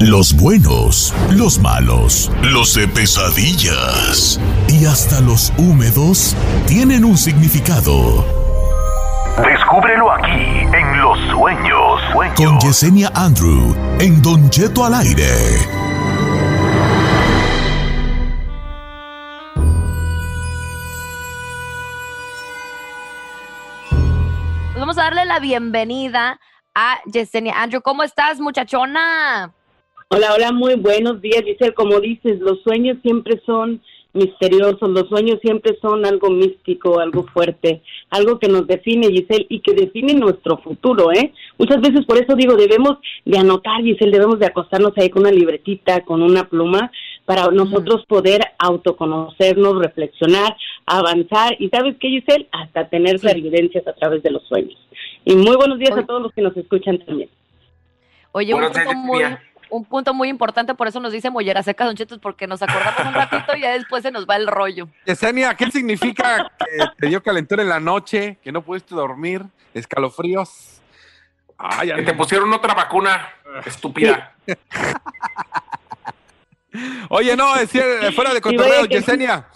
Los buenos, los malos, los de pesadillas y hasta los húmedos tienen un significado. Descúbrelo aquí en Los Sueños. Sueños. Con Yesenia Andrew en Don Cheto al aire. Pues vamos a darle la bienvenida a Yesenia Andrew. ¿Cómo estás, muchachona? Hola, hola, muy buenos días, Giselle. Como dices, los sueños siempre son misteriosos, los sueños siempre son algo místico, algo fuerte, algo que nos define, Giselle, y que define nuestro futuro, ¿eh? Muchas veces por eso digo, debemos de anotar, Giselle, debemos de acostarnos ahí con una libretita, con una pluma, para nosotros poder autoconocernos, reflexionar, avanzar, y ¿sabes qué, Giselle? Hasta tener clarividencias a través de los sueños. Y muy buenos días a todos los que nos escuchan también. Oye, un muy. Un punto muy importante, por eso nos dice mollera seca, Don Chetos, porque nos acordamos un ratito y ya después se nos va el rollo. Yesenia, ¿qué significa que te dio calentura en la noche, que no pudiste dormir, escalofríos? Ay, Que te pusieron otra vacuna estúpida. Oye, no, decía, fuera de cotorreo. Yesenia.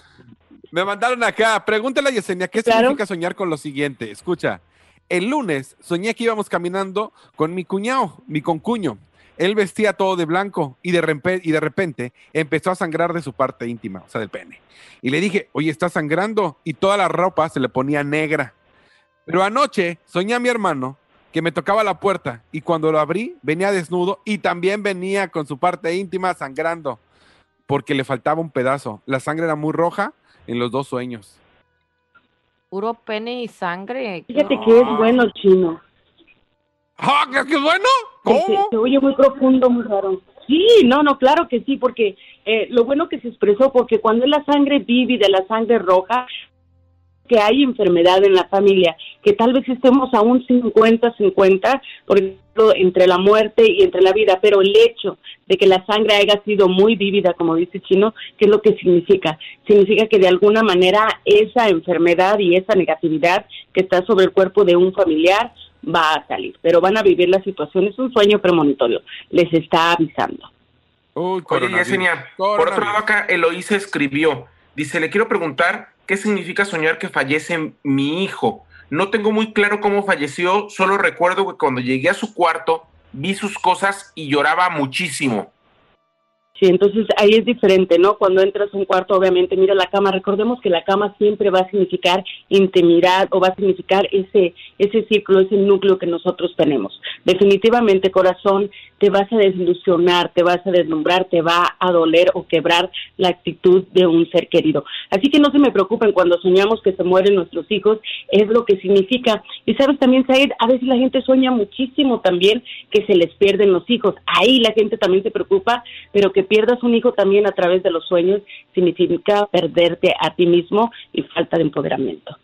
Me mandaron acá. Pregúntale a Yesenia, ¿qué Claro. significa soñar con lo siguiente? Escucha, el lunes soñé que íbamos caminando con mi cuñado, mi concuño. Él vestía todo de blanco y de, rempe- y de repente empezó a sangrar de su parte íntima, o sea, del pene. Y le dije, oye, está sangrando. Y toda la ropa se le ponía negra. Pero anoche soñé a mi hermano que me tocaba la puerta y cuando lo abrí venía desnudo y también venía con su parte íntima sangrando porque le faltaba un pedazo. La sangre era muy roja en los dos sueños. Puro pene y sangre. Fíjate que es bueno, chino. ¡Ah, qué qué bueno! Se, ¿Cómo? se oye muy profundo, muy raro. Sí, no, no, claro que sí, porque eh, lo bueno que se expresó, porque cuando es la sangre vívida, la sangre roja, que hay enfermedad en la familia, que tal vez estemos a un 50-50, por ejemplo, entre la muerte y entre la vida, pero el hecho de que la sangre haya sido muy vívida, como dice Chino, ¿qué es lo que significa? Significa que de alguna manera esa enfermedad y esa negatividad que está sobre el cuerpo de un familiar va a salir, pero van a vivir la situación, es un sueño premonitorio, les está avisando. Uy, Oye. Yesenia, por otro lado acá Eloísa escribió, dice, le quiero preguntar qué significa soñar que fallece mi hijo. No tengo muy claro cómo falleció, solo recuerdo que cuando llegué a su cuarto vi sus cosas y lloraba muchísimo. Sí, entonces ahí es diferente, ¿no? Cuando entras a un cuarto, obviamente, mira la cama. Recordemos que la cama siempre va a significar intimidad o va a significar ese ese círculo, ese núcleo que nosotros tenemos. Definitivamente, corazón, te vas a desilusionar, te vas a deslumbrar, te va a doler o quebrar la actitud de un ser querido. Así que no se me preocupen cuando soñamos que se mueren nuestros hijos, es lo que significa. Y sabes también, Said, a veces la gente sueña muchísimo también que se les pierden los hijos. Ahí la gente también se preocupa, pero que pierdas un hijo también a través de los sueños significa perderte a ti mismo y falta de empoderamiento.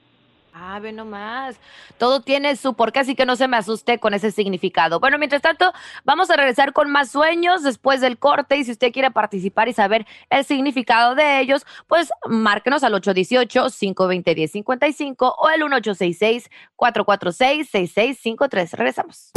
Ah, ve nomás. Todo tiene su porqué, así que no se me asuste con ese significado. Bueno, mientras tanto, vamos a regresar con más sueños después del corte. Y si usted quiere participar y saber el significado de ellos, pues márquenos al 818-520-1055 o el 1866-446-6653. Regresamos.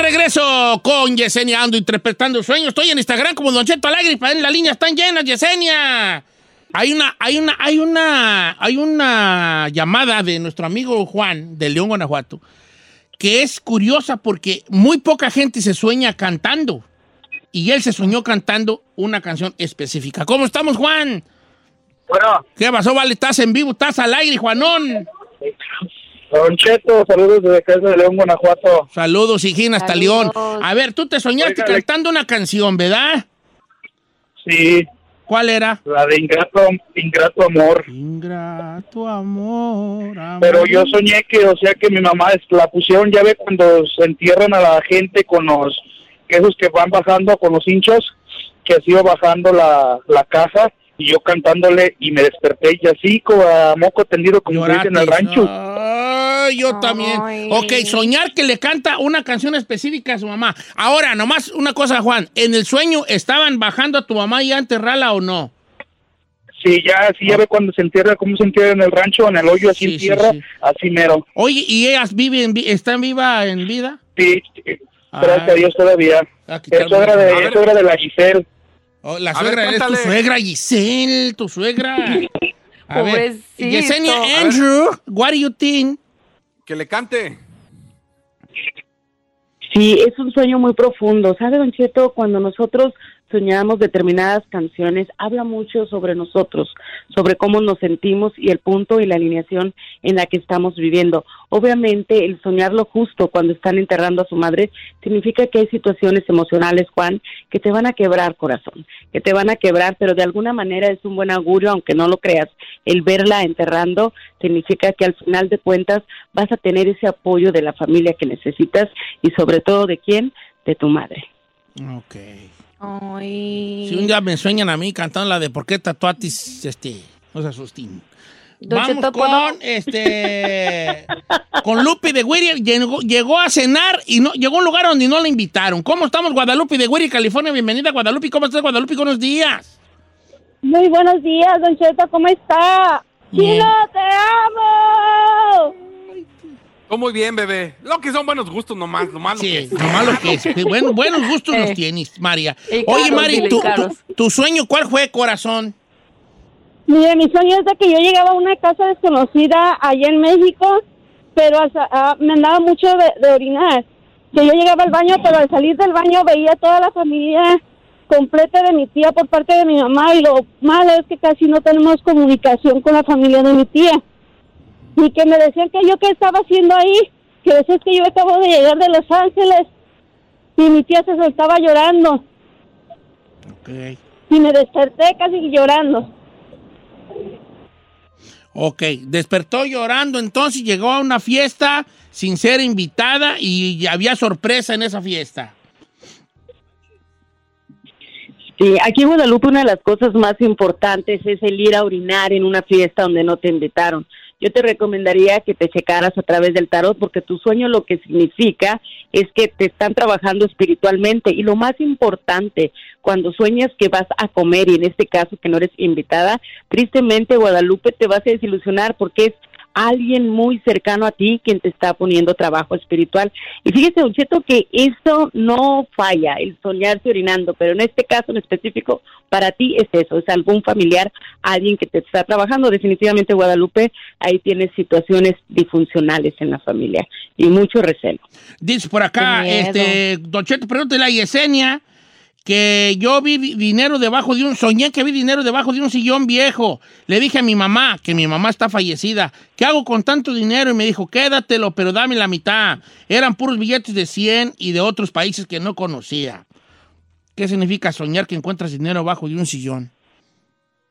Regreso con Yesenia Ando interpretando sueños. Estoy en Instagram como Don Cheto Alegre. En la línea están llenas, Yesenia. Hay una, hay una, hay una, hay una llamada de nuestro amigo Juan de León, Guanajuato, que es curiosa porque muy poca gente se sueña cantando. Y él se soñó cantando una canción específica. ¿Cómo estamos, Juan? Bueno. ¿Qué pasó, vale? ¿Estás en vivo? ¿Estás al aire, Juanón? Don Cheto, saludos desde casa de León, Guanajuato. Saludos, hijín, hasta Saludos. León. A ver, tú te soñaste Oiga, le- cantando una canción, ¿verdad? Sí, ¿Cuál era? la de Ingrato, Ingrato Amor. Ingrato amor, amor. Pero yo soñé que, o sea, que mi mamá es- la pusieron, ya ve, cuando se entierran a la gente con los, esos que van bajando con los hinchos, que así iba bajando la, la caja y yo cantándole y me desperté y así como a moco tendido como se dice en el rancho. Ay, yo también. Ok, soñar que le canta una canción específica a su mamá. Ahora, nomás una cosa, Juan. ¿En el sueño estaban bajando a tu mamá y a enterrarla o no? Sí, ya, así ya ve cuando se entierra, cómo se entierra en el rancho, en el hoyo, así Sí, en sí, tierra, sí. así mero. Oye, ¿y ellas viven, vi- están vivas en vida? Sí, gracias Ah. a Dios todavía. Ah, Es suegra de, es suegra de la Giselle. Oh, la A suegra, ver, es tu suegra, Giselle, tu suegra. A ver. Yesenia A ver. Andrew, what do you think? Que le cante. Sí, es un sueño muy profundo. ¿Sabe, Don Cheto? Cuando nosotros soñamos determinadas canciones, habla mucho sobre nosotros, sobre cómo nos sentimos y el punto y la alineación en la que estamos viviendo. Obviamente, el soñar lo justo cuando están enterrando a su madre significa que hay situaciones emocionales, Juan, que te van a quebrar corazón, que te van a quebrar, pero de alguna manera es un buen augurio, aunque no lo creas. El verla enterrando significa que al final de cuentas vas a tener ese apoyo de la familia que necesitas y sobre todo de quién, de tu madre. Ok. Ay. Si un día me sueñan a mí cantando la de ¿Por qué tatuatis? Este, no se asusten. Don Vamos con, este, con Lupe de Güiri. Llegó, llegó a cenar y no, llegó a un lugar donde no la invitaron. ¿Cómo estamos, Guadalupe de Güiri, California? Bienvenida, Guadalupe. ¿Cómo estás, Guadalupe? Buenos días. Muy buenos días, Don Cheto, ¿cómo está? Bien. ¡Chino, te amo! Todo muy bien, bebé. Lo que son buenos gustos nomás, lo malo que Sí, es. nomás lo que es. Bueno, buenos gustos los Eh. tienes, María. Oye, Mari, tu, tu- tu sueño cuál fue, corazón? Mire, mi sueño es de que yo llegaba a una casa desconocida allá en México, pero hasta- ah, me andaba mucho de, de orinar. Que yo llegaba al baño, pero al salir del baño veía toda la familia completa de mi tía por parte de mi mamá y lo malo es que casi no tenemos comunicación con la familia de mi tía. Y que me decían que yo qué estaba haciendo ahí, que decían que yo acabo de llegar de Los Ángeles y mi tía se soltaba llorando Ok. y me desperté casi llorando. Ok, despertó llorando, entonces llegó a una fiesta sin ser invitada y había sorpresa en esa fiesta. Sí, aquí en Guadalupe una de las cosas más importantes es el ir a orinar en una fiesta donde no te invitaron. Yo te recomendaría que te checaras a través del tarot porque tu sueño lo que significa es que te están trabajando espiritualmente. Y lo más importante, cuando sueñas que vas a comer y en este caso que no eres invitada, tristemente Guadalupe te vas a desilusionar porque es alguien muy cercano a ti quien te está poniendo trabajo espiritual. Y fíjese, Don Cheto, que esto no falla, el soñarse orinando, pero en este caso en específico, para ti es eso, es algún familiar, alguien que te está trabajando. Definitivamente, Guadalupe, ahí tienes situaciones disfuncionales en la familia y mucho recelo. Dice por acá, este, Don Cheto, pregúntale a Yesenia que yo vi di- dinero debajo de un, soñé que vi dinero debajo de un sillón viejo. Le dije a mi mamá, que mi mamá está fallecida, ¿qué hago con tanto dinero? Y me dijo, quédatelo, pero dame la mitad. Eran puros billetes de 100 y de otros países que no conocía. ¿Qué significa soñar que encuentras dinero bajo de un sillón?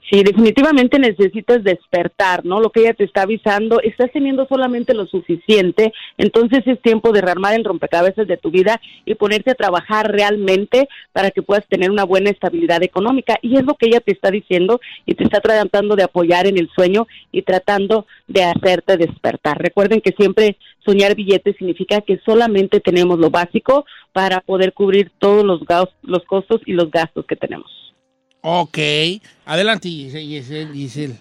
Sí, definitivamente necesitas despertar, ¿no? Lo que ella te está avisando, estás teniendo solamente lo suficiente, entonces es tiempo de rearmar el rompecabezas de tu vida y ponerte a trabajar realmente para que puedas tener una buena estabilidad económica. Y es lo que ella te está diciendo y te está tratando de apoyar en el sueño y tratando de hacerte despertar. Recuerden que siempre soñar billetes significa que solamente tenemos lo básico para poder cubrir todos los, los costos y los gastos que tenemos. Ok. Adelante, Giselle. Giselle.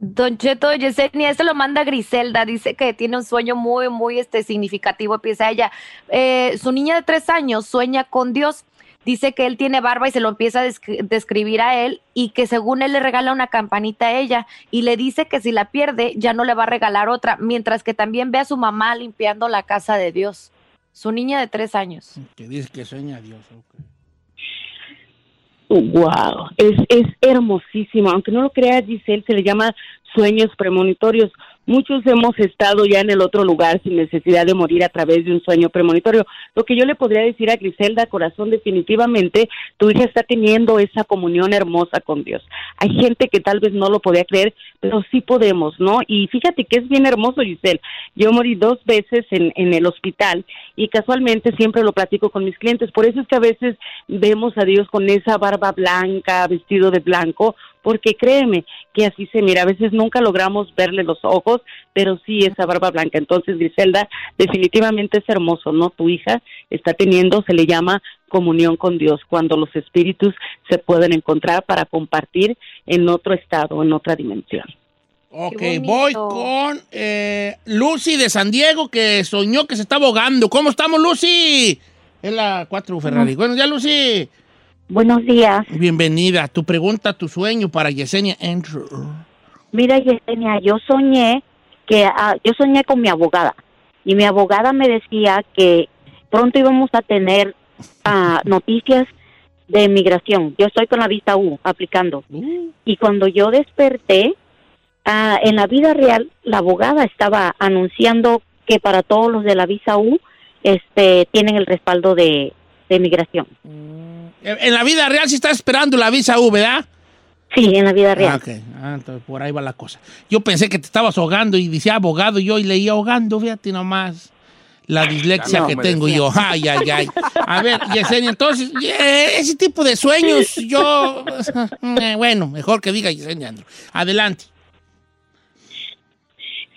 Don Cheto Yesenia, este lo manda Griselda, dice que tiene un sueño muy, muy este, significativo, empieza ella. Eh, su niña de tres años sueña con Dios, dice que él tiene barba y se lo empieza a descri- describir a él y que según él le regala una campanita a ella y le dice que si la pierde ya no le va a regalar otra, mientras que también ve a su mamá limpiando la casa de Dios. Su niña de tres años. Que dice que sueña a Dios. ok. Wow, es, es hermosísimo. Aunque no lo crea Giselle, se le llama sueños premonitorios. Muchos hemos estado ya en el otro lugar sin necesidad de morir a través de un sueño premonitorio. Lo que yo le podría decir a Griselda, corazón, definitivamente tu hija está teniendo esa comunión hermosa con Dios. Hay gente que tal vez no lo podía creer, pero sí podemos, ¿no? Y fíjate que es bien hermoso, Giselle. Yo morí dos veces en, en el hospital y casualmente siempre lo platico con mis clientes. Por eso es que a veces vemos a Dios con esa barba blanca, vestido de blanco, porque créeme que así se mira. A veces nunca logramos verle los ojos, pero sí esa barba blanca. Entonces, Griselda, definitivamente es hermoso, ¿no? Tu hija está teniendo, se le llama comunión con Dios, cuando los espíritus se pueden encontrar para compartir en otro estado, en otra dimensión. Ok, voy con eh, Lucy de San Diego que soñó que se estaba ahogando. ¿Cómo estamos, Lucy? Es la 4 Ferrari. Buenos días, Lucy. Buenos días. Bienvenida. Tu pregunta, tu sueño para Yesenia Andrew. Mira, Yesenia, yo soñé que ah, yo soñé con mi abogada y mi abogada me decía que pronto íbamos a tener ah, noticias de migración. Yo estoy con la visa U aplicando y cuando yo desperté ah, en la vida real la abogada estaba anunciando que para todos los de la visa U este tienen el respaldo de, de migración. En en la vida real sí estás esperando la visa U, ¿verdad? Sí, en la vida Ah, real. ok. Ah, entonces por ahí va la cosa. Yo pensé que te estabas ahogando y decía abogado yo y leía ahogando, fíjate nomás. La dislexia No, que tengo decía. yo. Ay, ay, ay. A ver, Yesenia, entonces, eh, ese tipo de sueños, yo. eh, bueno, mejor que diga Yesenia Andrew. Adelante.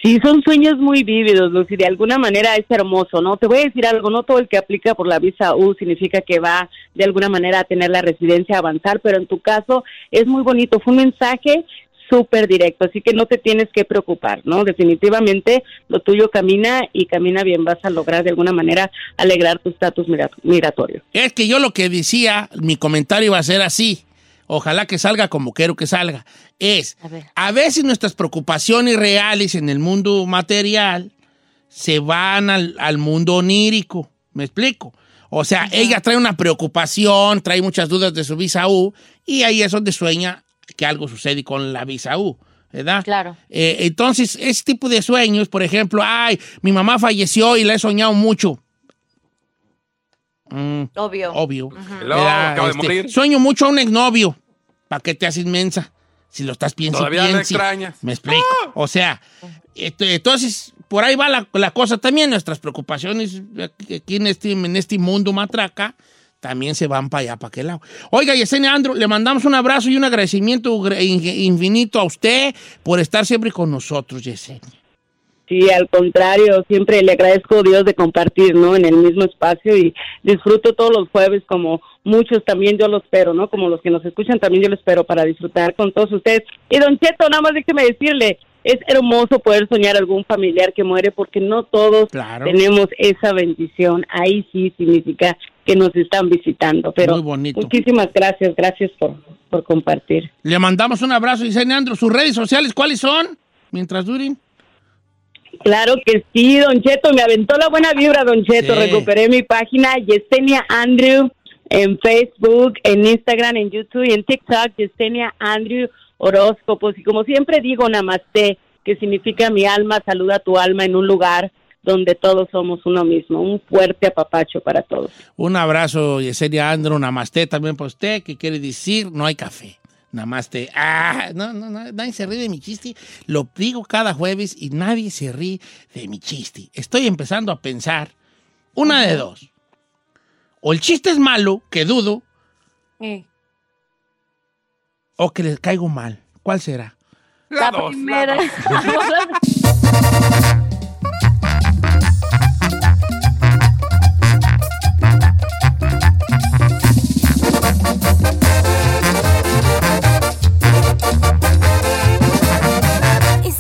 Sí, son sueños muy vívidos, Lucy, de alguna manera es hermoso, ¿no? Te voy a decir algo, no todo el que aplica por la visa U significa que va de alguna manera a tener la residencia a avanzar, pero en tu caso es muy bonito, fue un mensaje súper directo, así que no te tienes que preocupar, ¿no? Definitivamente lo tuyo camina y camina bien, vas a lograr de alguna manera alegrar tu estatus migratorio. Es que yo lo que decía, mi comentario iba a ser así. Ojalá que salga como quiero que salga. Es, A ver. a veces nuestras preocupaciones reales en el mundo material se van al, al mundo onírico. ¿Me explico? O sea, ella trae una preocupación, trae muchas dudas de su visa U y ahí es donde sueña que algo sucede con la visa U. ¿Verdad? Claro. Eh, entonces, ese tipo de sueños, por ejemplo, ay, mi mamá falleció y la he soñado mucho. Mm, Obvio. obvio. Acaba de Este, morir. Sueño mucho a un exnovio. ¿Para qué te haces mensa? Si lo estás piensa Todavía piensa. extrañas. Me explico. O sea, este, entonces, por ahí va la, la cosa también. Nuestras preocupaciones aquí en este, en este mundo matraca también se van para allá, para aquel lado. Oiga, Yesenia Andro, le mandamos un abrazo y un agradecimiento gr- in- infinito a usted por estar siempre con nosotros, Yesenia. Sí, al contrario, siempre le agradezco a Dios de compartir, ¿no? En el mismo espacio y disfruto todos los jueves como muchos también yo lo espero, ¿no? Como los que nos escuchan también yo lo espero para disfrutar con todos ustedes. Y don Cheto, nada más déjeme decirle, es hermoso poder soñar algún familiar que muere porque no todos Claro. tenemos esa bendición. Ahí sí significa que nos están visitando, pero Muy bonito. muchísimas gracias, gracias por, por compartir. Le mandamos un abrazo, Yesenia Andro. ¿Sus redes sociales cuáles son? Mientras duren. Claro que sí, Don Cheto, me aventó la buena vibra, Don Cheto. Sí. Recuperé mi página Yesenia Andrew en Facebook, en Instagram, en YouTube y en TikTok, Yesenia Andrew Horóscopos. Y como siempre digo, Namaste, que significa mi alma, saluda tu alma en un lugar donde todos somos uno mismo. Un fuerte apapacho para todos. Un abrazo, Yesenia Andro, namaste también para usted, que quiere decir no hay café. Namaste. Ah, no, no, no, nadie se ríe de mi chiste. Lo digo cada jueves y nadie se ríe de mi chiste. Estoy empezando a pensar una de dos. O el chiste es malo, que dudo, Eh, o que les caigo mal. ¿Cuál será? La, La dos, la primera. dos.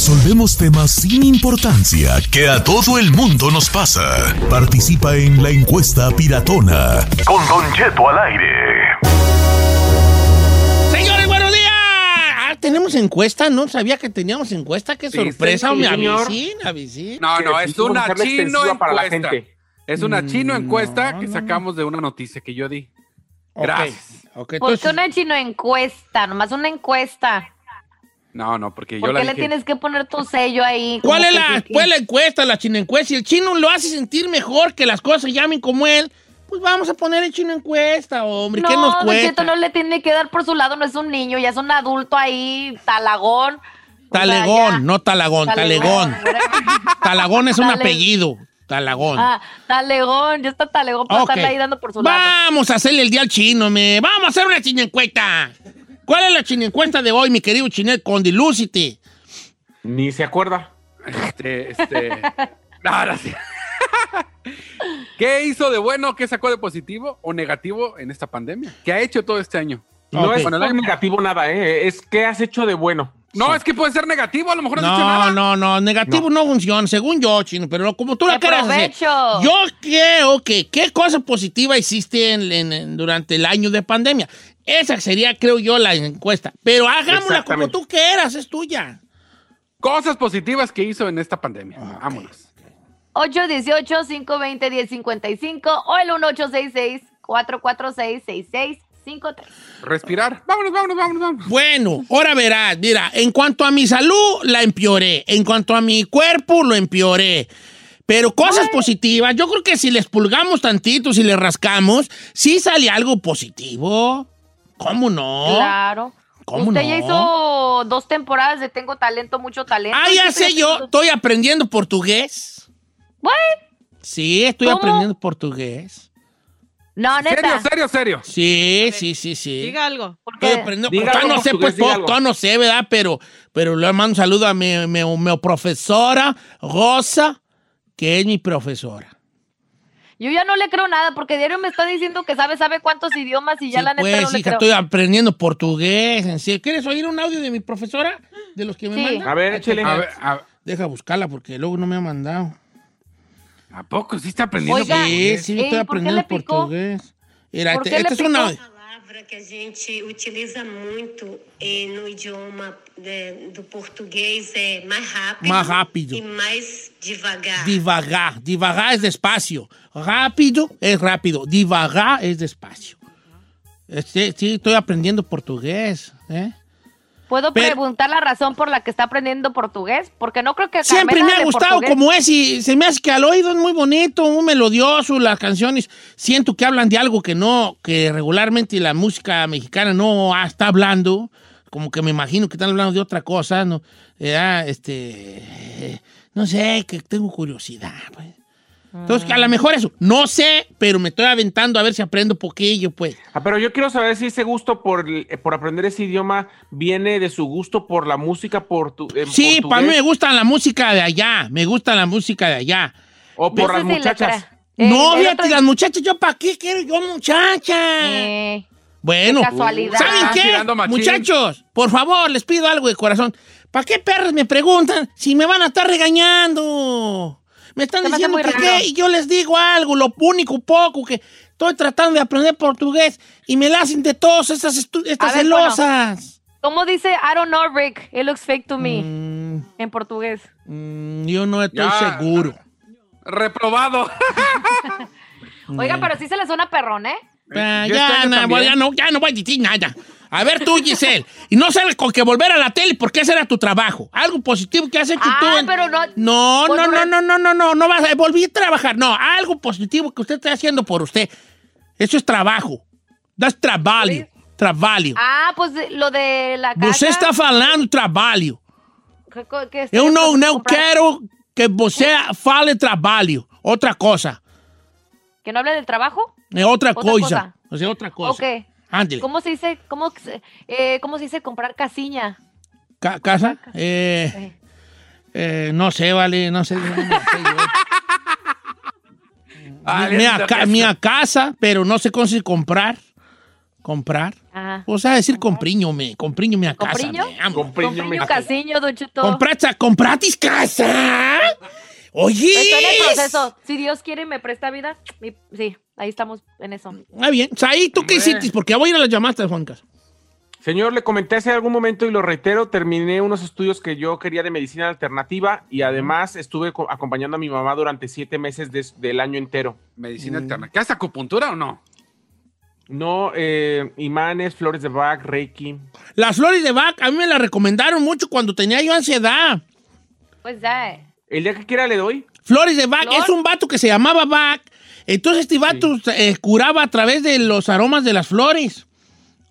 Resolvemos temas sin importancia que a todo el mundo nos pasa. Participa en la encuesta piratona. Con Don Cheto al aire. Señores, buenos días. Ah, tenemos encuesta, no sabía que teníamos encuesta, qué Sí, sorpresa, sí, me avisín, avisín. No, no, es una chino extensiva para la encuesta. gente. Es una chino Mm, encuesta no, que no, sacamos de una noticia que yo di. Gracias. ok, ¿Por entonces- qué una chino encuesta? Nomás una encuesta. No, no, porque yo ¿Por la qué le dije. tienes que poner tu sello ahí? ¿Cuál es la, cuál la encuesta, la chino encuesta? Si el chino lo hace sentir mejor que las cosas se llamen como él, pues vamos a poner el chino encuesta, hombre. ¿Qué no, nos Don cuesta? Cheto no le tiene que dar por su lado, no es un niño, ya es un adulto ahí, talagón. O sea, Talegón, no talagón, talegón. Talagón es un Tale- apellido. Talagón. Ah, talegón, ya está talegón para Ok. estarle ahí dando por su lado. Vamos a hacerle el día al chino, me. Vamos a hacer una chino encuesta. ¿Cuál es la chino encuesta de hoy, mi querido Chinet Condilúcite? Ni se acuerda. Este, este. no, ahora sí. ¿Qué hizo de bueno? ¿Qué sacó de positivo o negativo en esta pandemia? ¿Qué ha hecho todo este año? No Ok. es Bueno, por la- negativo nada, ¿eh? Es que has hecho de bueno. No, es que puede ser negativo, a lo mejor no has hecho No, nada. no, no, negativo no. funciona, según yo, chino, pero como tú la ¡Qué quieras hacer. Yo creo que qué cosa positiva hiciste en- en- en- durante el año de pandemia. Esa sería, creo yo, la encuesta. Pero hagámosla como tú quieras, es tuya. Cosas positivas que hizo en esta pandemia. Vámonos. 818-520-1055 o el 1866-446-6653. Respirar. Vámonos, vámonos, vámonos, vámonos. Bueno, ahora verás, mira, en cuanto a mi salud, la empeoré. En cuanto a mi cuerpo, lo empeoré. Pero cosas positivas, yo creo que si les pulgamos tantito, si le rascamos, sí sale algo positivo. ¿Cómo no? Claro. ¿Cómo Usted no? ya hizo dos temporadas de Tengo Talento, Mucho Talento. Ah, ya sé yo, estoy aprendiendo portugués. ¿What? Sí, estoy ¿Cómo? aprendiendo portugués. No, neta. Serio, serio, serio. Sí, sí, sí, sí. Diga algo. ¿Por Estoy aprendiendo. Diga algo no sé, portugués, pues, todavía no sé, ¿verdad? Pero, pero le mando un saludo a mi, mi, mi profesora, Rosa, que es mi profesora. Yo ya no le creo nada porque diario me está diciendo que sabe, sabe cuántos idiomas y ya Sí, la neta pues, no le hija, creo. estoy aprendiendo portugués. En serio. ¿Quieres oír un audio de mi profesora? De los que me Sí. mandan. A ver, échele. A ver, a, Deja buscarla porque luego no me ha mandado. ¿a poco sí está aprendiendo? Oiga, Sí, portugués? sí, Ey, estoy ¿por qué aprendiendo le picó? portugués. Mira, ¿Por este, qué le este es un audio. Palavra que a gente utiliza muito eh, no idioma de- do português é mais rápido, Mais rápido. e mais devagar. Divagar. Divagar es despacio. Rápido es rápido. Divagar es despacio. Este, sí, estoy aprendiendo portugués. ¿eh? ¿Puedo Pero- preguntar la razón por la que está aprendiendo portugués? Porque no creo que Siempre Carmela me ha gustado portugués- como es y se me hace que al oído es muy bonito, muy melodioso, las canciones siento que hablan de algo que no, que regularmente la música mexicana no está hablando, como que me imagino que están hablando de otra cosa, no, Eh, ah, este, eh, no sé, que tengo curiosidad. pues. Entonces, que a lo mejor eso, no sé, pero me estoy aventando a ver si aprendo poquillo, pues. Ah, pero yo quiero saber si ese gusto por, eh, por aprender ese idioma viene de su gusto por la música por tu, en Sí, para mí me gusta la música de allá, me gusta la música de allá. o por las muchachas. No, el fíjate, otro- las muchachas, ¿yo para qué quiero yo muchacha? Eh, bueno, qué. ¿saben qué? Muchachos, por favor, les pido algo de corazón. ¿Para qué perros me preguntan si me van a estar regañando? Me están Se me diciendo muy que qué, y yo les digo algo, lo único poco que estoy tratando de aprender portugués y me la hacen de todas estas, estas bueno. celosas. ¿Cómo dice I don't know, Rick? It looks fake to me. En portugués. Mm, yo no estoy Ya. seguro. Reprobado. Oiga, pero sí se le suena perrón, ¿eh? Ah, ya, este también. ya no, ya no voy a decir nada. A ver tú, Giselle. y no sabes con que volver a la tele porque ese era tu trabajo. Algo positivo que has hecho tú. Ah, en- pero no. No, Pues no, no, no- no, no, no, no, vas a volver a trabajar. No, algo positivo que usted está haciendo por usted. Eso es trabajo. Das trabalho. Trabalho. Ah, pues lo de la casa. Você está falando trabalho. que- que- Eu não, não comprar- quero que você fale trabalho. Outra cosa. ¿Que no hable del trabajo? É outra, Otra coisa. cosa. O sea, outra coisa. Ok. ¿Cómo se dice, cómo, se- eh, cómo se dice comprar casiña? Ca- ¿Casa? Eh, eh, no sé, vale, no sé. no sé. Vale, mi, ca- casa. mi casa, pero no sé cómo se comprar. Comprar. Ajá. O sea, decir compriño, me. Compriño mi casa. ¿Compriño? me, amo. Compriño casiño, Don Cheto. Compracha- ¿Compratis casa? Oye. Estoy en el proceso. Si Dios quiere y me presta vida, mi- sí, ahí estamos en eso. Ah, bien. Saí, ¿tú qué hiciste? Porque voy a ir a las llamadas, Juancas. Señor, le comenté hace algún momento y lo reitero, terminé unos estudios que yo quería de medicina alternativa y además estuve co- acompañando a mi mamá durante siete meses des- del año entero. Medicina alternativa. ¿Qué hace acupuntura o no? No, eh, imanes, flores de Bach, Reiki. Las flores de Bach, a mí me las recomendaron mucho cuando tenía yo ansiedad. Pues ya. eh. El día que quiera le doy. Flores de Bach, ¿Flor? es un vato que se llamaba Bach. Entonces este vato eh, curaba a través de los aromas de las flores.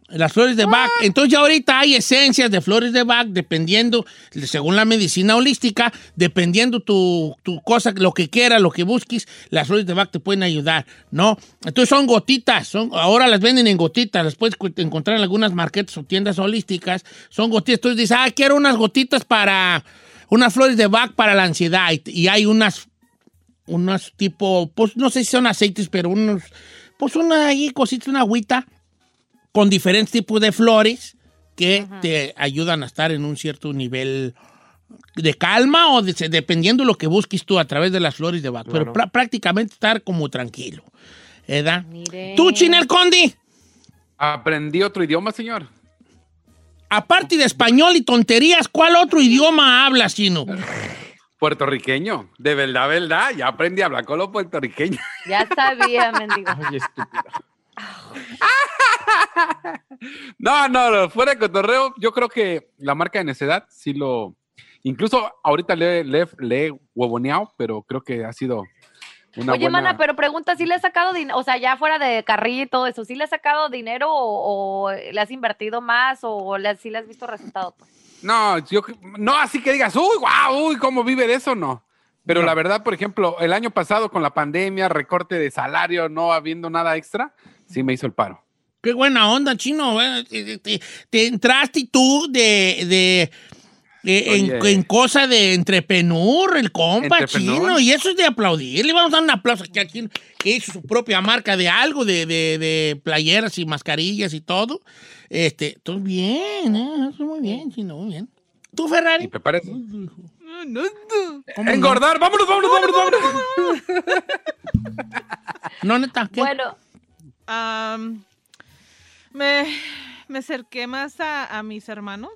Las flores de Bach. Entonces ya ahorita hay esencias de flores de Bach, dependiendo, según la medicina holística, dependiendo tu, tu cosa, lo que quieras, lo que busques, las flores de Bach te pueden ayudar, ¿no? Entonces son gotitas, son, ahora las venden en gotitas, las puedes encontrar en algunas marketas o tiendas holísticas, son gotitas. Entonces dices, ah, quiero unas gotitas para, unas flores de Bach para la ansiedad. Y, y hay unas unos tipo, pues no sé si son aceites, pero unos, pues una ahí cositas, una agüita con diferentes tipos de flores que te ayudan a estar en un cierto nivel de calma o de- dependiendo lo que busques tú a través de las flores de Bach, pero prácticamente estar como tranquilo, ¿verdad? Mire. Tú, Chinel Condi, Aprendí otro idioma, señor. aparte de español y tonterías, ¿cuál otro idioma hablas, Chino? Puertorriqueño. De verdad, verdad. Ya aprendí a hablar con los puertorriqueños. Ya sabía, mendigo. Ay, estúpido. No, no, no, fuera de cotorreo, yo creo que la marca de necedad sí lo. Incluso ahorita le, le, le he huevoneado, pero creo que ha sido una Oye, buena. mana, pero pregunta, ¿sí le has sacado dinero? O sea, ya fuera de carrilla y todo eso, ¿sí le has sacado dinero o, o le has invertido más o le, has- sí le has visto resultado? Pues? No, yo, no así que digas, uy, guau, uy, ¿cómo vive de eso? No. Pero la verdad, por ejemplo, el año pasado con la pandemia, recorte de salario, no habiendo nada extra, sí me hizo el paro. Qué buena onda, chino. Te, te- te entraste tú de, de- de- en, en cosa de entrepenur, el compa Entrepenur. chino. Y eso es de aplaudir. Le vamos a dar un aplauso aquí al chino, que hizo su propia marca de algo, de, de- de playeras y mascarillas y todo. Este, todo bien, ¿eh? Muy bien, chino, muy bien. ¿Tú, Ferrari? ¿Te parece? ¿Cómo Engordar, vámonos, vámonos, vámonos, vámonos. No, neta, ¿qué? Bueno, Am, Me, me acerqué más a, a mis hermanos.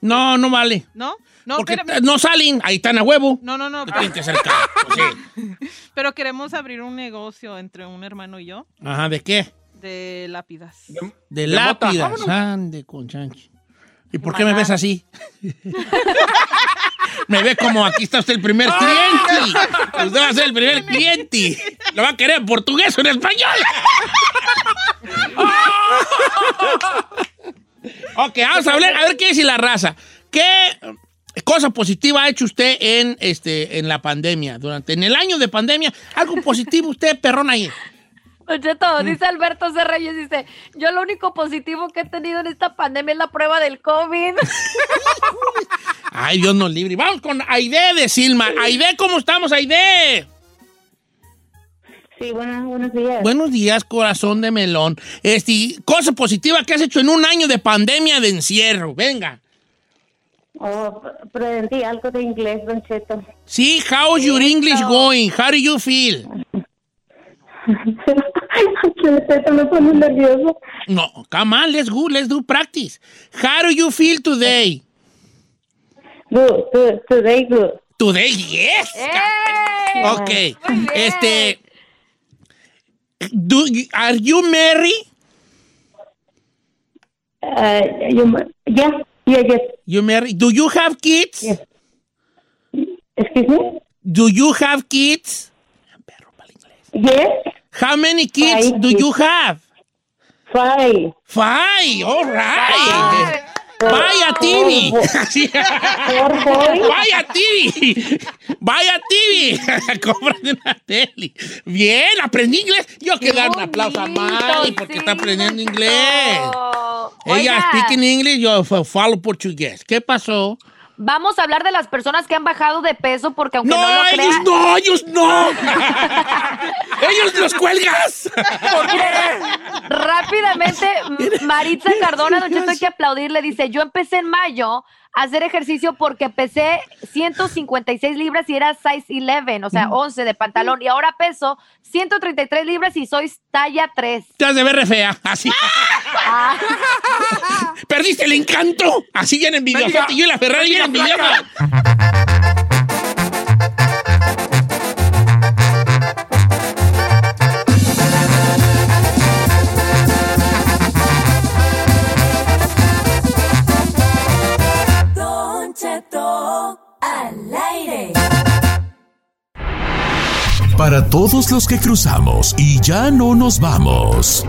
No, no vale. ¿No? No, Porque espérame. no salen, ahí están a huevo. No, no, no. Te tienen que acercar. sí. Pero queremos abrir un negocio entre un hermano y yo Ajá, ¿de qué? de lápidas. De, de lápidas. Ande con chanchi. ¿Y por qué me ves así? me ve como aquí está usted el primer cliente. Usted va a ser el primer cliente. Lo va a querer en portugués o en español. Ok, vamos a hablar, a ver qué dice la raza. ¿Qué cosa positiva ha hecho usted en, este, en la pandemia? Durante, en el año de pandemia, algo positivo usted, perrón, ahí. Cheto, dice Alberto C. Reyes, dice, yo lo único positivo que he tenido en esta pandemia es la prueba del COVID. Ay, Dios nos libre. Vamos con Aide de Silma. Aide, ¿cómo estamos, Aide? Sí, buenas, buenos días. Buenos días, corazón de melón. Este, cosa positiva que has hecho en un año de pandemia de encierro. Venga. Oh, aprendí algo de inglés, Don Cheto. Sí, how's your English going? How do you feel? Don Cheto me pone nervioso. No, come on, let's go, let's do practice. How do you feel today? Good, good, today good. Today, yes. Ok. Este. Do, you- are you married? Uh, you, yeah, yeah, yes. You married? Do you have kids? Excuse me? Do you have kids? Yes. How many kids Five do you have? Five. Five, all right. Vaya TV. Vaya TV. Vaya TV. Cómprate una tele. Bien, aprendí inglés. Yo quiero dar un aplauso a Mari porque está aprendiendo inglés. Ella speaking English, yo f- falo portugués. ¿Qué pasó? Vamos a hablar de las personas que han bajado de peso porque aunque no, No, lo ellos no, ellos no. ellos los cuelgas. Rápidamente, M- Maritza Cardona, don Cheto, hay que aplaudirle. Dice, yo empecé en mayo hacer ejercicio porque pesé 156 libras y era size 11, o sea, 11 de pantalón. Y ahora peso 133 libras y soy talla 3. Te has de ver re fea. Así. Perdiste el encanto. Así bien envidiosa. Mendiga- Yo y la Ferrari mendiga envidiosa. Para todos los que cruzamos y ya no nos vamos,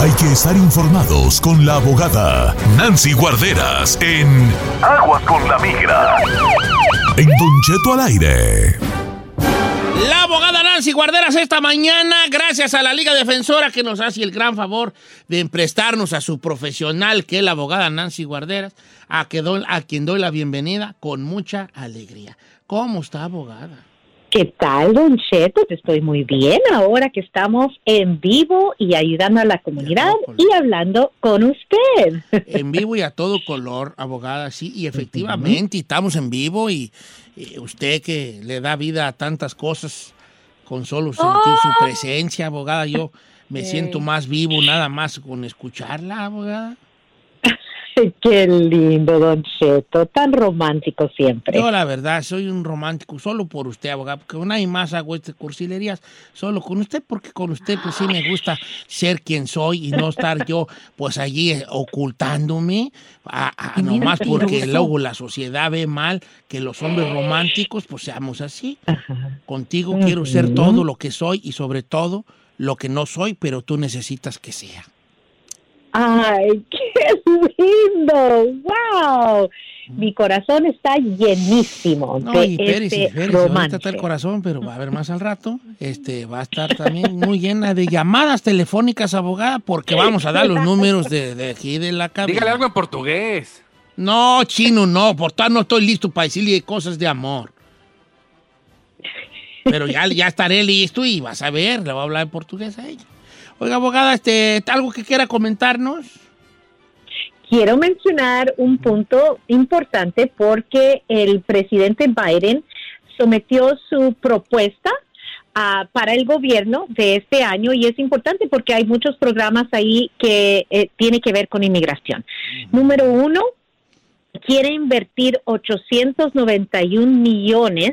hay que estar informados con la abogada Nancy Guarderas en Aguas con la migra. En Don Cheto al aire. La abogada Nancy Guarderas esta mañana, gracias a la Liga Defensora que nos hace el gran favor de prestarnos a su profesional, que es la abogada Nancy Guarderas, a, que a quien doy la bienvenida con mucha alegría. ¿Cómo está, abogada? ¿Qué tal, Don Cheto? Estoy muy bien ahora que estamos en vivo y ayudando a la comunidad y hablando con usted. En vivo y a todo color, abogada, sí, y efectivamente, y estamos en vivo y, y usted que le da vida a tantas cosas con solo sentir su presencia, abogada, yo me siento más vivo nada más con escucharla, abogada. Qué lindo, Don Cheto, tan romántico siempre. Yo la verdad soy un romántico solo por usted, abogada, porque nadie más hago estas cursilerías solo con usted, porque con usted pues sí me gusta ser quien soy y no estar yo pues allí ocultándome, a, nomás porque gusto. luego la sociedad ve mal que los hombres románticos pues seamos así. Contigo quiero ser todo lo que soy y sobre todo lo que no soy, pero tú necesitas que sea. Ay, qué lindo, wow. Mi corazón está llenísimo No, de y espérese, este ahorita romance. está el corazón, pero va a haber más al rato. Este, va a estar también muy llena de llamadas telefónicas, abogada, porque vamos a dar los números de, de aquí de la cabina. Dígale algo en portugués. No, chino, no, por tanto no estoy listo para decirle cosas de amor. Pero ya, ya estaré listo y vas a ver, le voy a hablar en portugués a ella. Oiga, abogada, este, ¿algo que quiera comentarnos? Quiero mencionar un punto importante porque el presidente Biden sometió su propuesta ah, para el gobierno de este año y es importante porque hay muchos programas ahí que eh, tiene que ver con inmigración. Número uno, quiere invertir 891 millones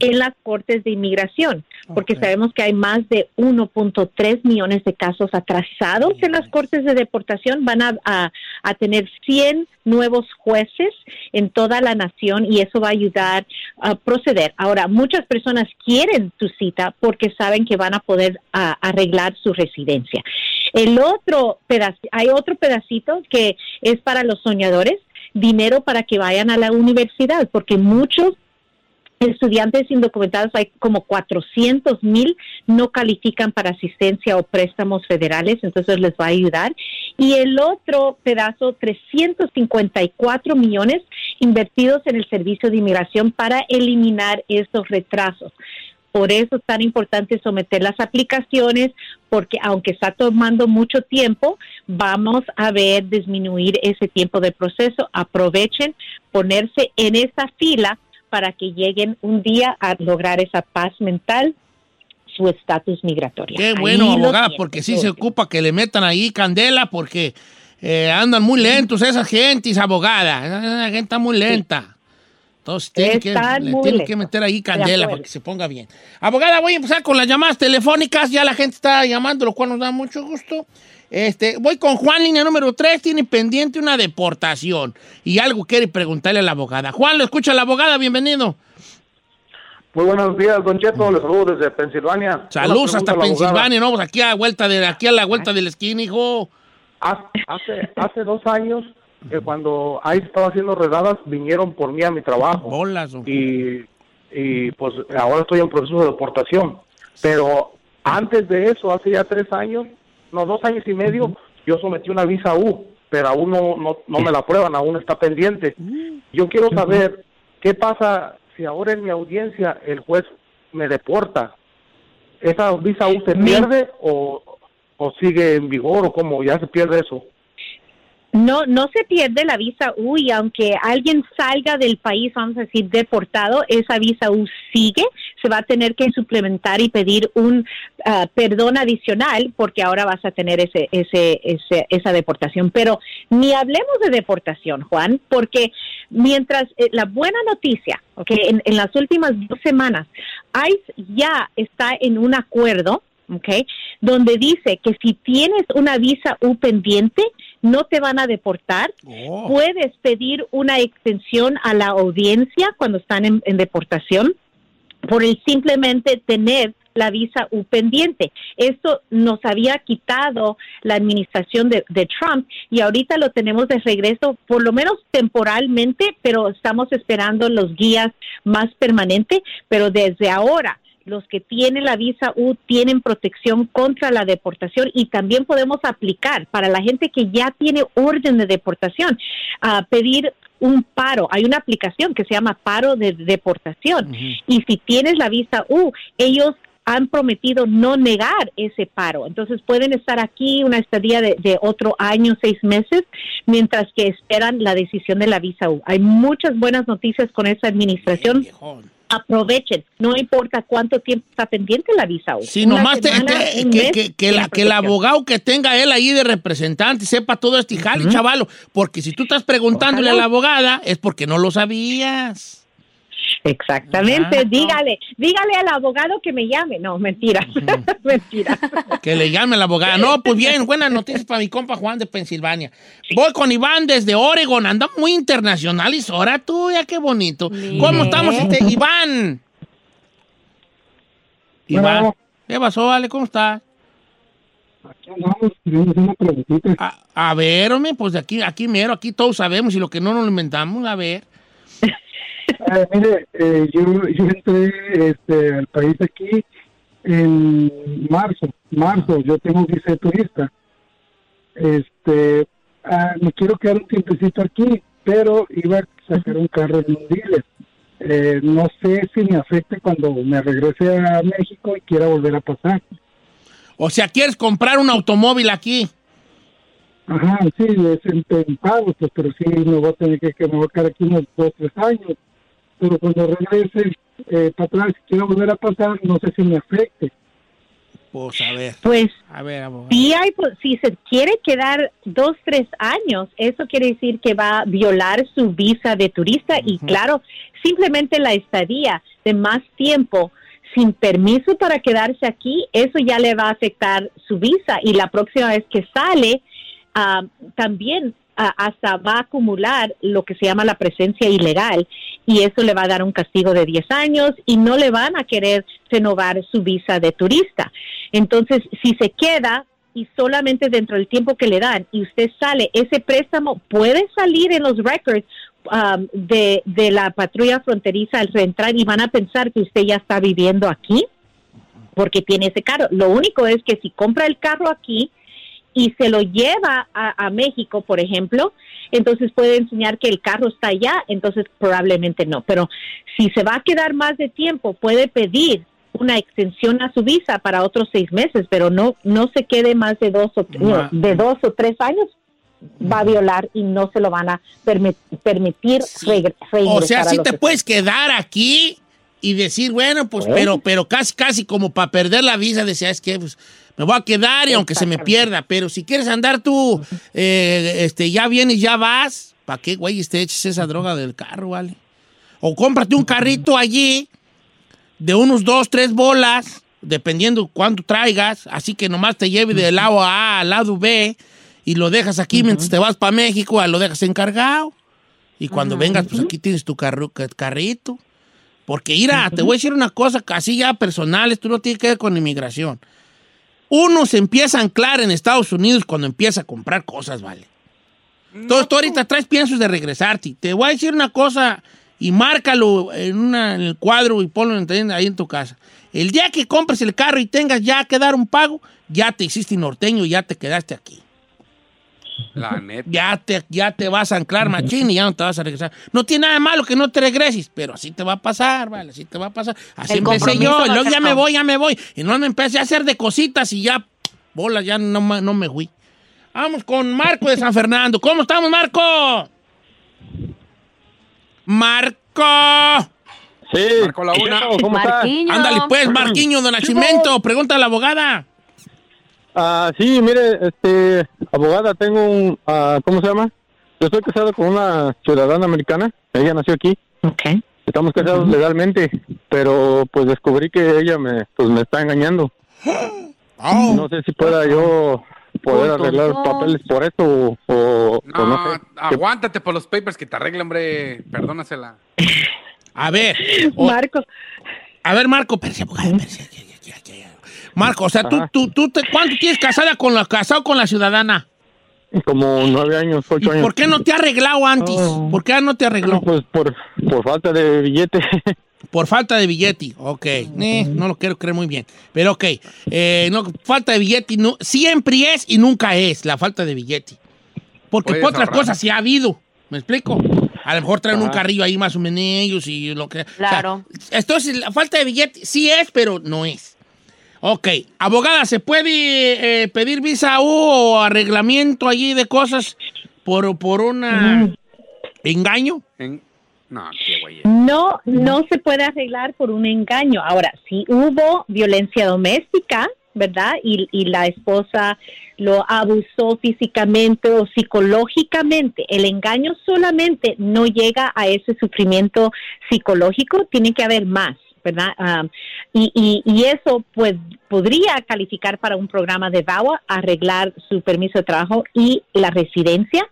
en las cortes de inmigración, porque sabemos que hay más de 1.3 millones de casos atrasados en las cortes de deportación. Van a, a- a tener 100 nuevos jueces en toda la nación y eso va a ayudar a proceder. Ahora, muchas personas quieren su cita porque saben que van a poder arreglar su residencia. El otro pedacito, hay otro pedacito que es para los soñadores, dinero para que vayan a la universidad, porque muchos estudiantes indocumentados, hay como 400 mil, no califican para asistencia o préstamos federales, entonces les va a ayudar. Y el otro pedazo, 354 millones invertidos en el servicio de inmigración para eliminar esos retrasos. Por eso es tan importante someter las aplicaciones, porque aunque está tomando mucho tiempo, vamos a ver disminuir ese tiempo de proceso. Aprovechen ponerse en esa fila para que lleguen un día a lograr esa paz mental, su estatus migratorio. Qué Ahí bueno, abogada, tienen. porque sí se ocupa que le metan ahí candela, porque eh, andan muy lentos esas gentes, abogada. Esa gente está muy lenta. Entonces tienen que, le tienen que meter ahí De candela para que se ponga bien. Abogada, voy a empezar con las llamadas telefónicas. Ya la gente está llamando, lo cual nos da mucho gusto. Este, voy con Juan, línea número 3. Tiene pendiente una deportación y algo quiere preguntarle a la abogada. Juan, lo escucha la abogada, bienvenido. Muy buenos días, Don Cheto. Les saludo desde Pensilvania. Saludos hasta la. Pensilvania, ¿no? Pues aquí a, vuelta de, aquí a la vuelta de la esquina, hijo. Hace, hace dos años, que cuando ahí estaba haciendo redadas, vinieron por mí a mi trabajo. Bolas, y, y pues ahora estoy en proceso de deportación. Pero antes de eso, hace ya tres años, no, dos años y medio, yo sometí una visa U, pero aún no, no, no me la aprueban, aún está pendiente. Yo quiero saber qué pasa si ahora en mi audiencia el juez me deporta. ¿Esa visa U se pierde o, o sigue en vigor o cómo? ¿Ya se pierde eso? No, no se pierde la visa U y aunque alguien salga del país, vamos a decir, deportado, esa visa U sigue, se va a tener que suplementar y pedir un ah, perdón adicional porque ahora vas a tener ese, ese, ese- esa deportación. Pero ni hablemos de deportación, Juan, porque mientras eh, la buena noticia, ok, en, en las últimas dos semanas, ICE ya está en un acuerdo ¿ok? Donde dice que si tienes una visa U pendiente, no te van a deportar. Puedes pedir una extensión a la audiencia cuando están en, en deportación por el simplemente tener la visa U pendiente. Esto nos había quitado la administración de, de Trump y ahorita lo tenemos de regreso, por lo menos temporalmente, pero estamos esperando los guías más permanentes, pero desde ahora los que tienen la visa U tienen protección contra la deportación y también podemos aplicar para la gente que ya tiene orden de deportación a pedir un paro. Hay una aplicación que se llama paro de deportación y si tienes la visa U, ellos han prometido no negar ese paro. Entonces pueden estar aquí una estadía de, de otro año, seis meses, mientras que esperan la decisión de la visa U. Hay muchas buenas noticias con esa administración. Aprovechen, no importa cuánto tiempo está pendiente la visa. Si Una nomás te- semana, te- un que, que- que la- que el abogado que tenga él ahí de representante sepa todo este jale, chavalo. Porque si tú estás preguntándole Ojalá. a la abogada, es porque no lo sabías. Exactamente, dígale, dígale al abogado que me llame. No, mentira, mentira. Que le llame a la abogada. No, pues bien, buenas noticias para mi compa Juan de Pensilvania. Voy con Iván desde Oregon. Anda muy internacional y ahora tú, ya qué bonito. ¿Cómo estamos, este, Iván? Iván. Bueno. ¿Qué pasó, vale? ¿Cómo estás? Vamos, tenemos una preguntita. A, a ver, hombre, pues de aquí, aquí mero, aquí todos sabemos y lo que no nos lo inventamos, a ver. Eh, mire, eh, yo, yo entré este, al país aquí en marzo. Marzo, yo tengo visa de turista. Este, ah, me quiero quedar un tiempecito aquí, pero iba a sacar un carro en un dealer. Eh, no sé si me afecte cuando me regrese a México y quiera volver a pasar. O sea, ¿quieres comprar un automóvil aquí? Ajá, sí, es en, en pagos, pues, pero sí me voy a tener que, que me voy a quedar aquí unos dos, tres años. Pero cuando regrese eh, para atrás, si quiero volver a pasar, no sé si me afecte. Pues a ver. Pues A ver, abogado. si, hay, po- si se quiere quedar dos, tres años, eso quiere decir que va a violar su visa de turista y claro, simplemente la estadía de más tiempo sin permiso para quedarse aquí, eso ya le va a afectar su visa y la próxima vez que sale, ah, también hasta va a acumular lo que se llama la presencia ilegal y eso le va a dar un castigo de 10 años y no le van a querer renovar su visa de turista. Entonces, si se queda y solamente dentro del tiempo que le dan y usted sale, ese préstamo puede salir en los records um, de, de la patrulla fronteriza al reentrar y van a pensar que usted ya está viviendo aquí porque tiene ese carro. Lo único es que si compra el carro aquí y se lo lleva a, a México, por ejemplo, entonces puede enseñar que el carro está allá, entonces probablemente no. Pero si se va a quedar más de tiempo, puede pedir una extensión a su visa para otros seis meses, pero no no se quede más de dos o de dos o tres años va a violar y no se lo van a permi- permitir regre- O sea, sí los te Estados puedes quedar aquí y decir, bueno, pues, ¿Eh? pero, pero casi, casi como para perder la visa, decías que pues, me voy a quedar y aunque se me pierda, pero si quieres andar tú, eh, este, ya vienes, ya vas, ¿para qué, güey, te eches esa droga del carro, vale? O cómprate un carrito allí de unos dos, tres bolas, dependiendo cuánto traigas, así que nomás te lleve del lado A al lado B y lo dejas aquí mientras te vas para México, lo dejas encargado. Y cuando vengas, pues aquí tienes tu carro, ca- carrito. Porque, mira, te voy a decir una cosa casi ya personal, esto no tiene que ver con inmigración. Uno se empieza a anclar en Estados Unidos cuando empieza a comprar cosas, ¿vale? Entonces tú ahorita traes piensos de regresarte. Te voy a decir una cosa y márcalo en, una- en el cuadro y ponlo en- ahí en tu casa. El día que compres el carro y tengas ya que dar un pago, ya te hiciste norteño y ya te quedaste aquí. La neta. Ya te, ya te vas a anclar, machín, y ya no te vas a regresar. No tiene nada de malo que no te regreses, pero así te va a pasar, ¿vale? Así te va a pasar. Así El empecé yo, y luego ya me voy, ya me voy. Y no me empecé a hacer de cositas y ya, bola, ya no, no me fui. Vamos con Marco de San Fernando. ¿Cómo estamos, Marco? Marco. Sí. Marco la una. ¿Cómo. Ándale, pues, Marquiño de Nacimiento. Pregunta a la abogada. Ah, sí, mire, este, abogada, tengo un, ah, ¿cómo se llama? Yo estoy casado con una ciudadana americana, ella nació aquí. Okay. Estamos casados legalmente, pero pues descubrí que ella me, pues me está engañando. No sé si pueda yo poder arreglar los papeles por eso o, o- o No, no sé. aguántate por los papers que te arregle, hombre. Perdónasela. A ver. o- Marco. A ver, Marco, espérese, abogada, espérese. Marco, o sea, tú, tú, tú te- ¿cuánto tienes casada con la, casado con la ciudadana? Como nueve años, ¿Y ocho años. por qué no te ha arreglado antes? ¿Por qué no te arregló? Pues por, por falta de billete. Por falta de billete. Ok. Eh, no lo quiero creer muy bien. Pero ok. Eh, no, falta de billete no, siempre es y nunca es la falta de billete. Porque Puedes por otras ahorrar. cosas sí ha habido. ¿Me explico? A lo mejor traen un carrillo ahí más o menos y lo que. o sea, Claro. entonces, la falta de billete sí es, pero no es. Ok. Abogada, ¿se puede eh, pedir visa U o arreglamiento allí de cosas por, por un engaño? En- No, qué. No, no se puede arreglar por un engaño. Ahora, si hubo violencia doméstica, ¿verdad? Y, y la esposa lo abusó físicamente o psicológicamente, el engaño solamente no llega a ese sufrimiento psicológico, tiene que haber más. ¿Verdad? Um, y, y, y eso pues, podría calificar para un programa de VAWA, arreglar su permiso de trabajo y la residencia,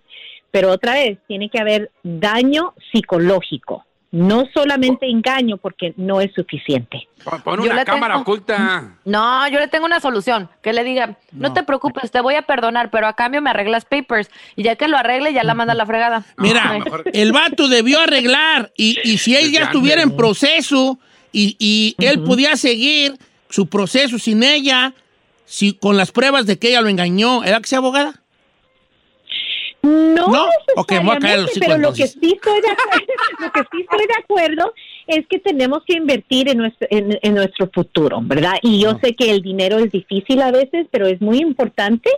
pero otra vez, tiene que haber daño psicológico, no solamente engaño porque no es suficiente. Pon, Yo una le cámara tengo- oculta. No, yo le tengo una solución. Que le diga, no, te preocupes, te voy a perdonar, pero a cambio me arreglas papers. Y ya que lo arregle, ya la manda a la fregada. Mira, el vato debió arreglar y, y si él ya Desde estuviera en proceso y, y él podía seguir su proceso sin ella, si, con las pruebas de que ella lo engañó, ¿era que sea abogada? No, ¿No? Ok, me voy a caer hocico, pero lo que, sí estoy de acuerdo, lo que sí estoy de acuerdo es que tenemos que invertir en nuestro, en, en nuestro futuro, ¿verdad? Y yo sé que el dinero es difícil a veces, pero es muy importante.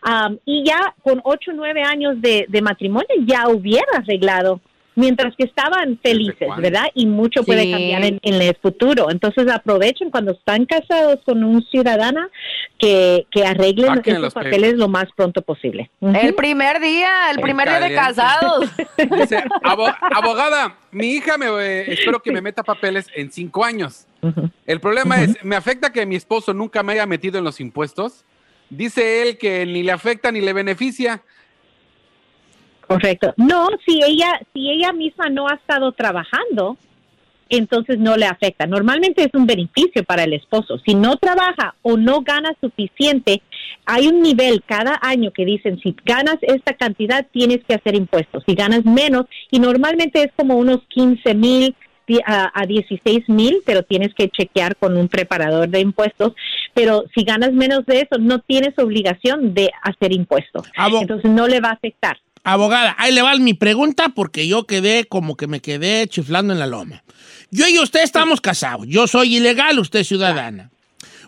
Am, y ya con ocho o nueve años de, de matrimonio ya hubiera arreglado mientras que estaban felices, ¿verdad? Y mucho puede Sí. cambiar en, en el futuro. Entonces aprovechen cuando están casados con un ciudadana que, que arreglen Saquen esos los pe- papeles lo más pronto posible. El primer día, el primer día de casados. Dice, "Abo- abogada, mi hija me eh, espero que me meta papeles en cinco años. El problema es, ¿me afecta que mi esposo nunca me haya metido en los impuestos? Dice él que ni le afecta ni le beneficia. Correcto. No, si ella, si ella misma no ha estado trabajando, entonces no le afecta. Normalmente es un beneficio para el esposo. Si no trabaja o no gana suficiente, hay un nivel cada año que dicen, si ganas esta cantidad, tienes que hacer impuestos. Si ganas menos, y normalmente es como unos 15 mil a, a 16 mil, pero tienes que chequear con un preparador de impuestos. Pero si ganas menos de eso, no tienes obligación de hacer impuestos. Entonces no le va a afectar. Abogada, ahí le va mi pregunta porque yo quedé como que me quedé chiflando en la loma. Yo y usted estamos casados. Yo soy ilegal, usted es ciudadana.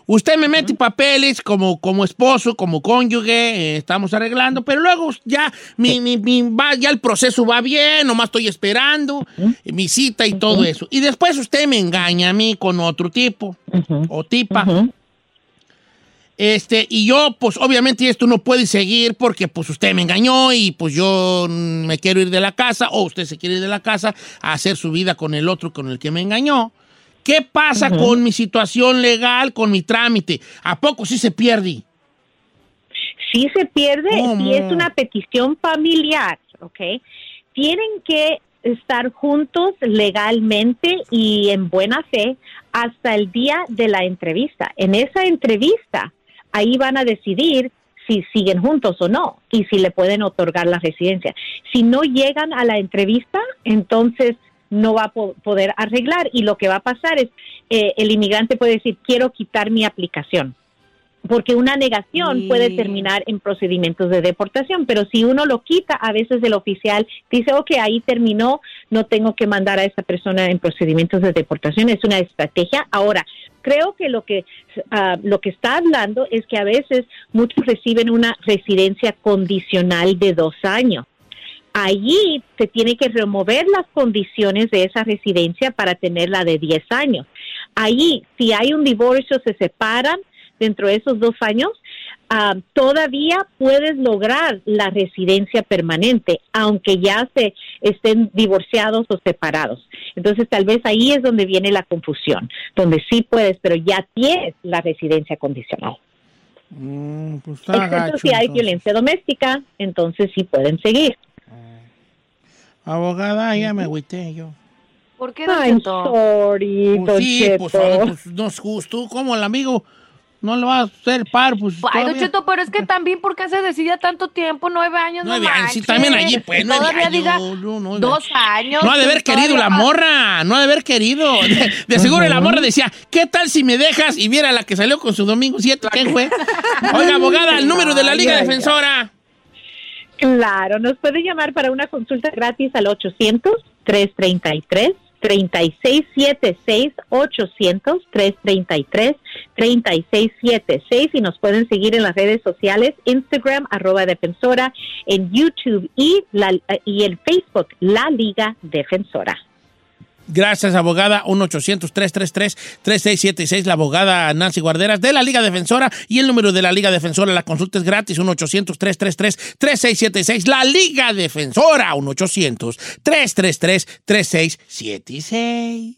Usted me mete papeles como, como esposo, como cónyuge, eh, estamos arreglando, pero luego ya, mi, mi- mi- va- ya el proceso va bien, nomás estoy esperando eh, mi cita y todo eso. Y después usted me engaña a mí con otro tipo o tipa. Este, y yo, pues obviamente esto no puede seguir porque pues usted me engañó y pues yo me quiero ir de la casa o usted se quiere ir de la casa a hacer su vida con el otro con el que me engañó. ¿Qué pasa con mi situación legal, con mi trámite? ¿A poco sí se pierde? sí se pierde ¿Cómo? si es una petición familiar, ¿ok? Tienen que estar juntos legalmente y en buena fe hasta el día de la entrevista. En esa entrevista, ahí van a decidir si siguen juntos o no y si le pueden otorgar la residencia. Si no llegan a la entrevista, entonces no va a po- poder arreglar y lo que va a pasar es eh, el inmigrante puede decir quiero quitar mi aplicación porque una negación puede terminar en procedimientos de deportación, pero si uno lo quita, a veces el oficial dice, ok, ahí terminó, no tengo que mandar a esa persona en procedimientos de deportación, es una estrategia. Ahora, creo que lo que, ah, lo que está hablando es que a veces muchos reciben una residencia condicional de dos años. Allí se tiene que remover las condiciones de esa residencia para tenerla de 10 años. Allí, si hay un divorcio, se separan dentro de esos dos años, ah, todavía puedes lograr la residencia permanente, aunque ya se estén divorciados o separados. Entonces, tal vez ahí es donde viene la confusión, donde sí puedes, pero ya tienes la residencia condicional. Mm, pues está Excepto gacho, si hay entonces. violencia doméstica, entonces sí pueden seguir. Abogada, ya me agüité yo. ¿Por qué, I'm sorry, Pues Don sí, Cheto. pues, ah, pues, no es justo. ¿Cómo el amigo no le va a hacer par? Pues, Ay, todavía- Cheto, pero es que también, ¿por qué se decía tanto tiempo? Nueve años, Nueve no años, sí, también allí, pues, nueve Todavía años, diga no, no, dos años. No ha de haber querido la morra, no ha de haber querido. De, de seguro la morra decía, ¿qué tal si me dejas? Y viera la que salió con su domingo 7, ¿qué fue? Oiga, abogada, el número de la Liga Defensora. Claro, nos puede llamar para una consulta gratis al 800-333-3676, 800-333-3676 y nos pueden seguir en las redes sociales, Instagram, arroba defensora, en YouTube y, la, y el Facebook, La Liga Defensora. Gracias, abogada. 1-800-333-3676. La abogada Nancy Guarderas de la Liga Defensora. Y el número de la Liga Defensora, la consulta es gratis. 1-800-333-3676. La Liga Defensora. 1-800-333-3676.